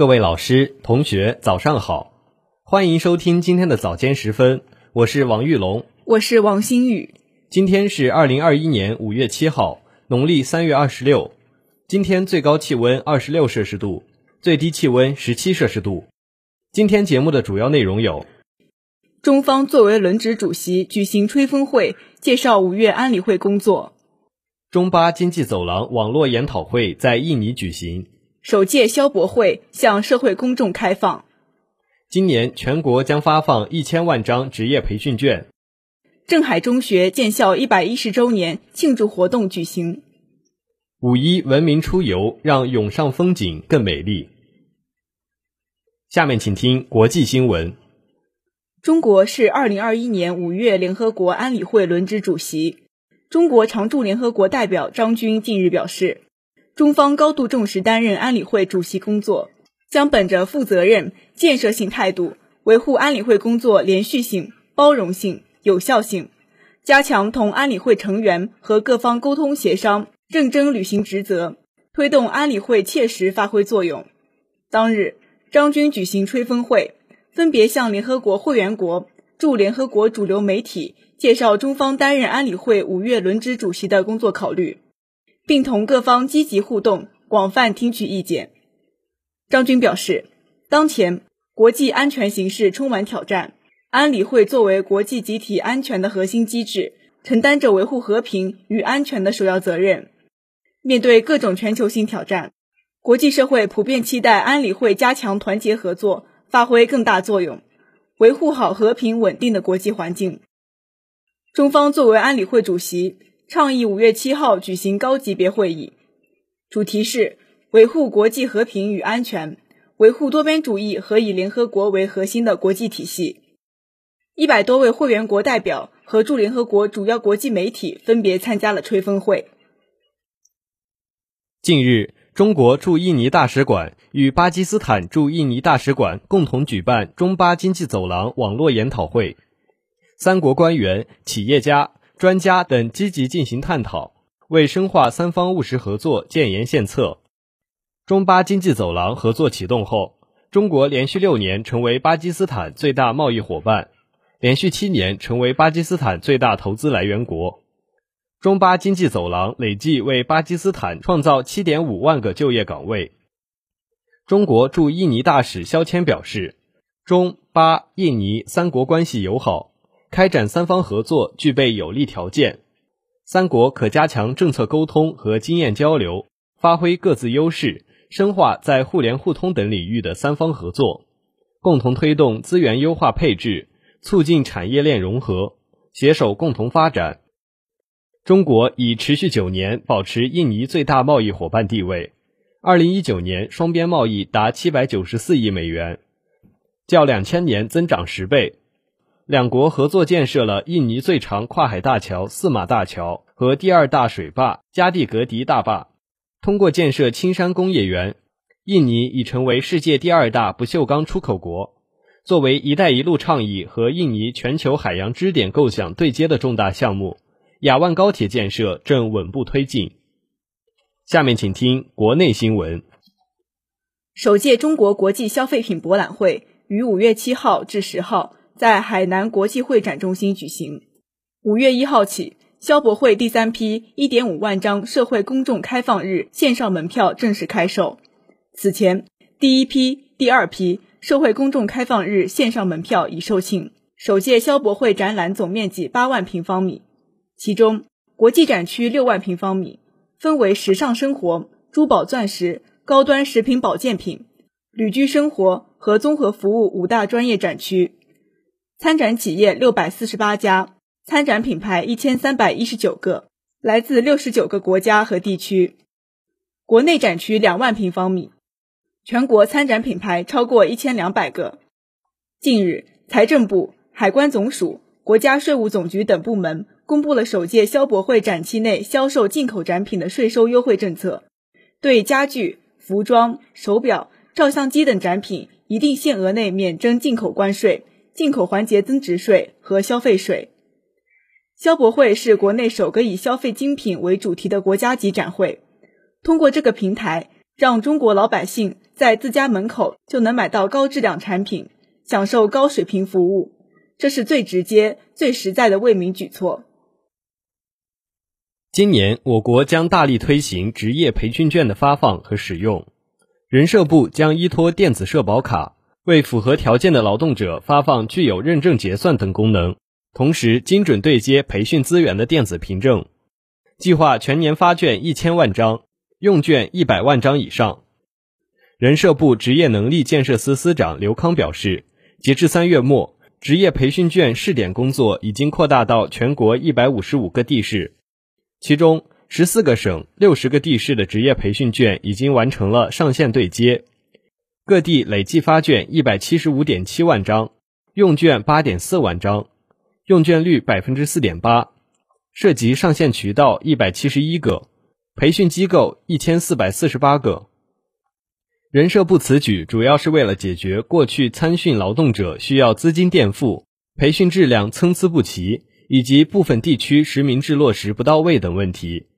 各位老师、同学，早上好！欢迎收听今天的早间时分，我是王玉龙，我是王新宇。今天是二零二一年五月七号，农历三月二十六。今天最高气温二十六摄氏度，最低气温十七摄氏度。今天节目的主要内容有：中方作为轮值主席举行吹风会，介绍五月安理会工作；中巴经济走廊网络研讨会在印尼举行；首届消博会向社会公众开放；今年全国将发放一千万张职业培训券；镇海中学建校一百一十周年庆祝活动举行；五一文明出游，让涌上风景更美丽。下面请听国际新闻。中国是二零二一年五月联合国安理会轮值主席。中国常驻联合国代表张军近日表示，中方高度重视担任安理会主席工作，将本着负责任、建设性态度，维护安理会工作连续性、包容性、有效性，加强同安理会成员和各方沟通协商，认真履行职责，推动安理会切实发挥作用。当日。张军举行吹风会，分别向联合国会员国、驻联合国主流媒体介绍中方担任安理会五月轮值主席的工作考虑，并同各方积极互动，广泛听取意见。张军表示，当前国际安全形势充满挑战，安理会作为国际集体安全的核心机制，承担着维护和平与安全的首要责任。面对各种全球性挑战。国际社会普遍期待安理会加强团结合作，发挥更大作用，维护好和平稳定的国际环境。中方作为安理会主席，倡议五月七号举行高级别会议，主题是维护国际和平与安全，维护多边主义和以联合国为核心的国际体系。一百多位会员国代表和驻联合国主要国际媒体分别参加了吹风会。近日。中国驻印尼大使馆与巴基斯坦驻印尼大使馆共同举办中巴经济走廊网络研讨会，三国官员、企业家、专家等积极进行探讨，为深化三方务实合作建言献策。中巴经济走廊合作启动后，中国连续六年成为巴基斯坦最大贸易伙伴，连续七年成为巴基斯坦最大投资来源国。中巴经济走廊累计为巴基斯坦创造7.5万个就业岗位。中国驻印尼大使肖谦表示，中巴印尼三国关系友好，开展三方合作具备有利条件，三国可加强政策沟通和经验交流，发挥各自优势，深化在互联互通等领域的三方合作，共同推动资源优化配置，促进产业链融合，携手共同发展。中国已持续九年保持印尼最大贸易伙伴地位。二零一九年双边贸易达七百九十四亿美元，较两千年增长十倍。两国合作建设了印尼最长跨海大桥四马大桥和第二大水坝加蒂格迪大坝。通过建设青山工业园，印尼已成为世界第二大不锈钢出口国。作为“一带一路”倡议和印尼全球海洋支点构想对接的重大项目。雅万高铁建设正稳步推进。下面请听国内新闻。首届中国国际消费品博览会于五月七号至十号在海南国际会展中心举行。五月一号起，消博会第三批一点五万张社会公众开放日线上门票正式开售。此前，第一批、第二批社会公众开放日线上门票已售罄。首届消博会展览总面积八万平方米。其中，国际展区六万平方米，分为时尚生活、珠宝钻石、高端食品保健品、旅居生活和综合服务五大专业展区。参展企业六百四十八家，参展品牌一千三百一十九个，来自六十九个国家和地区。国内展区两万平方米，全国参展品牌超过一千两百个。近日，财政部、海关总署、国家税务总局等部门。公布了首届消博会展期内销售进口展品的税收优惠政策，对家具、服装、手表、照相机等展品一定限额内免征进口关税、进口环节增值税和消费税。消博会是国内首个以消费精品为主题的国家级展会，通过这个平台，让中国老百姓在自家门口就能买到高质量产品，享受高水平服务，这是最直接、最实在的为民举措。今年，我国将大力推行职业培训券的发放和使用。人社部将依托电子社保卡，为符合条件的劳动者发放具有认证结算等功能，同时精准对接培训资源的电子凭证。计划全年发券一千万张，用券一百万张以上。人社部职业能力建设司司长刘康表示，截至三月末，职业培训券试点工作已经扩大到全国一百五十五个地市。其中，十四个省、六十个地市的职业培训券已经完成了上线对接，各地累计发券一百七十五点七万张，用券八点四万张，用券率百分之四点八，涉及上线渠道一百七十一个，培训机构一千四百四十八个。人社部此举主要是为了解决过去参训劳动者需要资金垫付、培训质量参差不齐。以及部分地区实名制落实不到位等问题，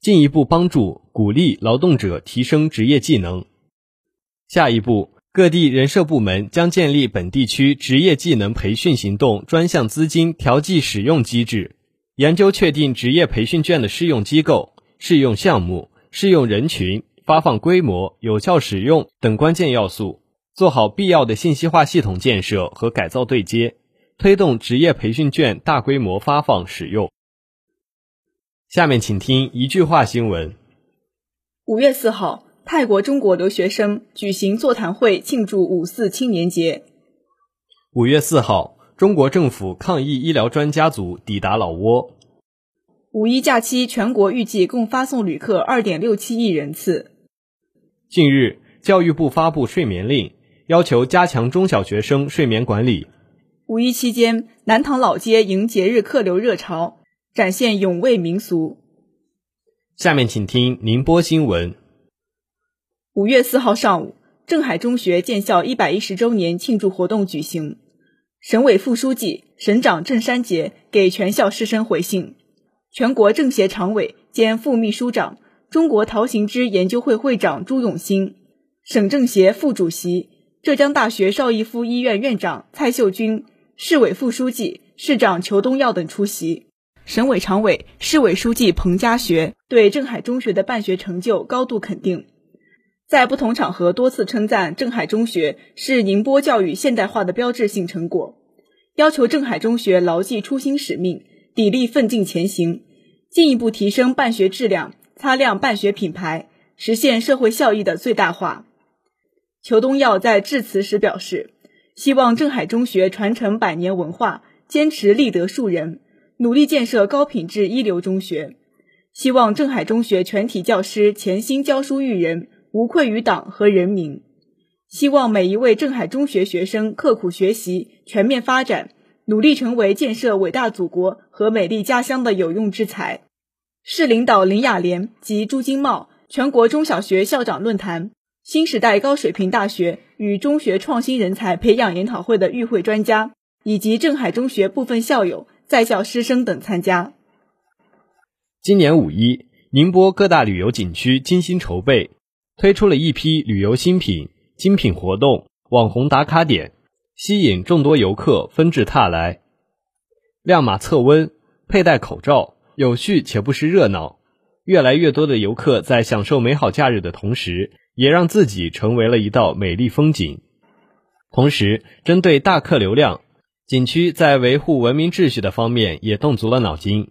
进一步帮助鼓励劳动者提升职业技能。下一步，各地人社部门将建立本地区职业技能培训行动专项资金调剂使用机制，研究确定职业培训券的适用机构、适用项目、适用人群、发放规模、有效使用等关键要素，做好必要的信息化系统建设和改造对接。推动职业培训券大规模发放使用。下面请听一句话新闻。五月四号，泰国中国留学生举行座谈会庆祝五四青年节。五月四号，中国政府抗疫医疗专家组抵达老挝。五一假期，全国预计共发送旅客二点六七亿人次。近日，教育部发布睡眠令，要求加强中小学生睡眠管理。五一期间，南塘老街迎节日客流热潮，展现永味民俗。下面请听宁波新闻。五月四号上午，镇海中学建校一百一十周年庆祝活动举行，省委副书记、省长郑山杰给全校师生回信，全国政协常委兼副秘书长、中国陶行知研究会会长朱永新，省政协副主席、浙江大学邵逸夫医院院长蔡秀君。市委副书记、市长裘东耀等出席，省委常委、市委书记彭家学对镇海中学的办学成就高度肯定，在不同场合多次称赞镇海中学是宁波教育现代化的标志性成果，要求镇海中学牢记初心使命，砥砺奋进前行，进一步提升办学质量，擦亮办学品牌，实现社会效益的最大化。裘东耀在致辞时表示。希望镇海中学传承百年文化，坚持立德树人，努力建设高品质一流中学。希望镇海中学全体教师潜心教书育人，无愧于党和人民。希望每一位镇海中学学生刻苦学习，全面发展，努力成为建设伟大祖国和美丽家乡的有用之才。市领导林雅莲及朱金茂全国中小学校长论坛。新时代高水平大学与中学创新人才培养研讨会的与会专家，以及镇海中学部分校友、在校师生等参加。今年五一，宁波各大旅游景区精心筹备，推出了一批旅游新品、精品活动、网红打卡点，吸引众多游客纷至沓来。亮码测温、佩戴口罩，有序且不失热闹。越来越多的游客在享受美好假日的同时。也让自己成为了一道美丽风景。同时，针对大客流量，景区在维护文明秩序的方面也动足了脑筋。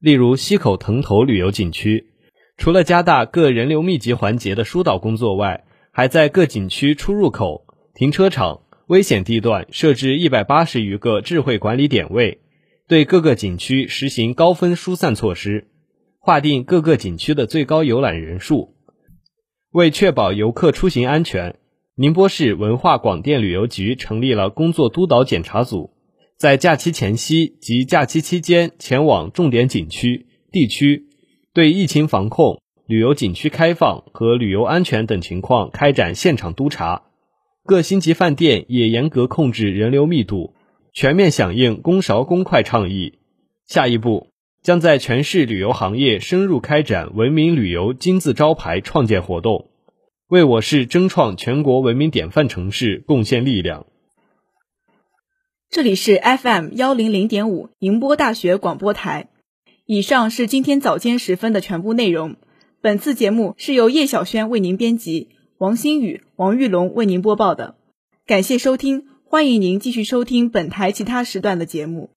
例如，溪口藤头旅游景区，除了加大各人流密集环节的疏导工作外，还在各景区出入口、停车场、危险地段设置一百八十余个智慧管理点位，对各个景区实行高分疏散措施，划定各个景区的最高游览人数。为确保游客出行安全，宁波市文化广电旅游局成立了工作督导检查组，在假期前夕及假期期间前往重点景区、地区，对疫情防控、旅游景区开放和旅游安全等情况开展现场督查。各星级饭店也严格控制人流密度，全面响应“公勺公筷”倡议。下一步。将在全市旅游行业深入开展文明旅游金字招牌创建活动，为我市争创全国文明典范城市贡献力量。这里是 FM 幺零零点五宁波大学广播台。以上是今天早间时分的全部内容。本次节目是由叶晓轩为您编辑，王新宇、王玉龙为您播报的。感谢收听，欢迎您继续收听本台其他时段的节目。